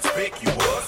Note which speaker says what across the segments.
Speaker 1: Let's pick you up.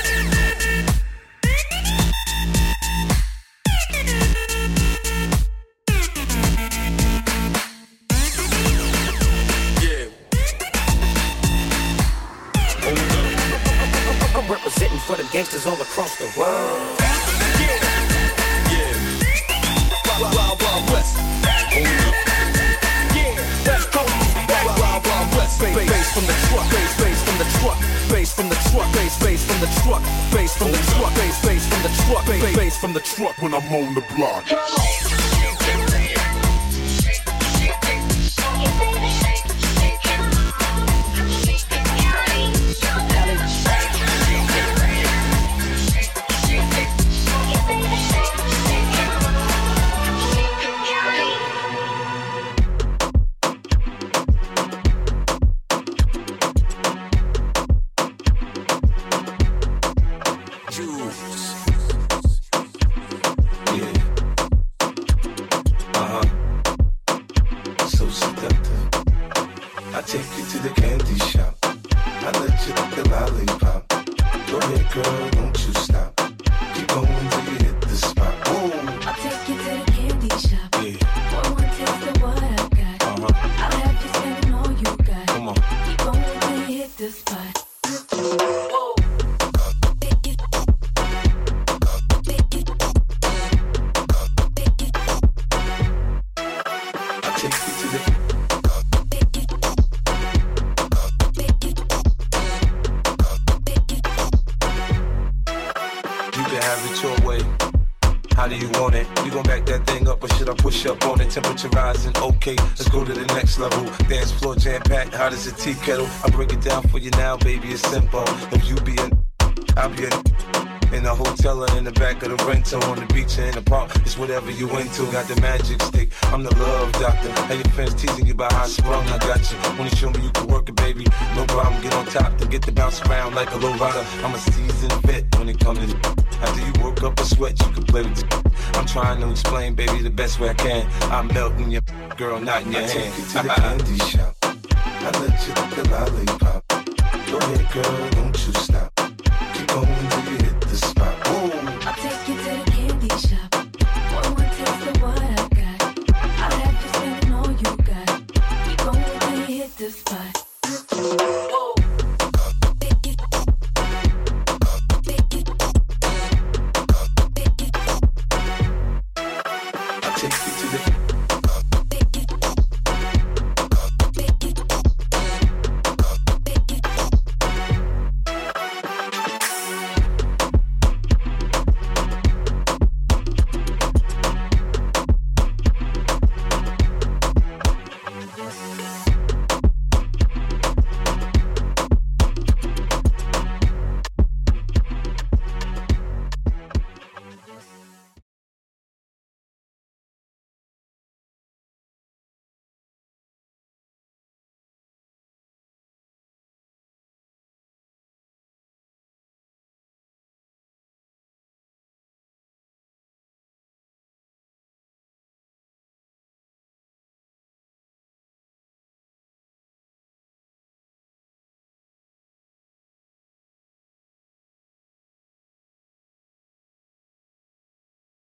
Speaker 1: when I'm on the block.
Speaker 2: On rising. Okay, let's go to the next level. Dance floor jam packed, hot as a tea kettle. I break it down for you now, baby. It's simple. If you be an, I'll be an. In the hotel or in the back of the rental, on the beach or in the park, it's whatever you into. Got the magic stick, I'm the love doctor. Hey, your friends teasing you about how I sprung, I got you. Wanna show me you can work it, baby? No problem, get on top, then get to bounce around like a low rider. I'm a seasoned vet when it comes to after you work up a sweat, you can play with it. I'm trying to explain, baby, the best way I can. I'm melting your girl, not in your
Speaker 3: I
Speaker 2: hand.
Speaker 3: take you to the uh-huh. candy shop. I let you lick the lollipop. Go ahead, girl, don't you stop. Keep going till you